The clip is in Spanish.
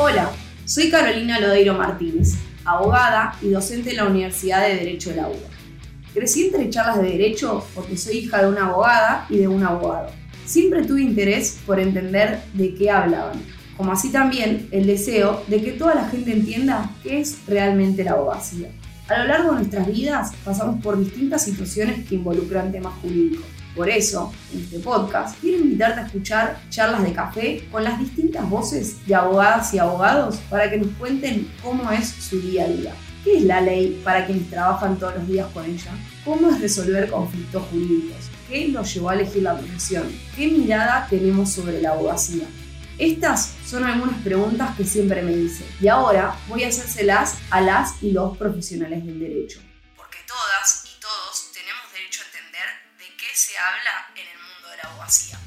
Hola, soy Carolina Lodeiro Martínez, abogada y docente en la Universidad de Derecho de la UBA. Crecí entre charlas de derecho porque soy hija de una abogada y de un abogado. Siempre tuve interés por entender de qué hablaban, como así también el deseo de que toda la gente entienda qué es realmente la abogacía. A lo largo de nuestras vidas pasamos por distintas situaciones que involucran temas jurídicos por eso, en este podcast, quiero invitarte a escuchar charlas de café con las distintas voces de abogadas y abogados para que nos cuenten cómo es su día a día. ¿Qué es la ley para quienes trabajan todos los días con ella? ¿Cómo es resolver conflictos jurídicos? ¿Qué los llevó a elegir la profesión? ¿Qué mirada tenemos sobre la abogacía? Estas son algunas preguntas que siempre me dicen y ahora voy a hacérselas a las y los profesionales del derecho. se habla en el mundo de la abogacía.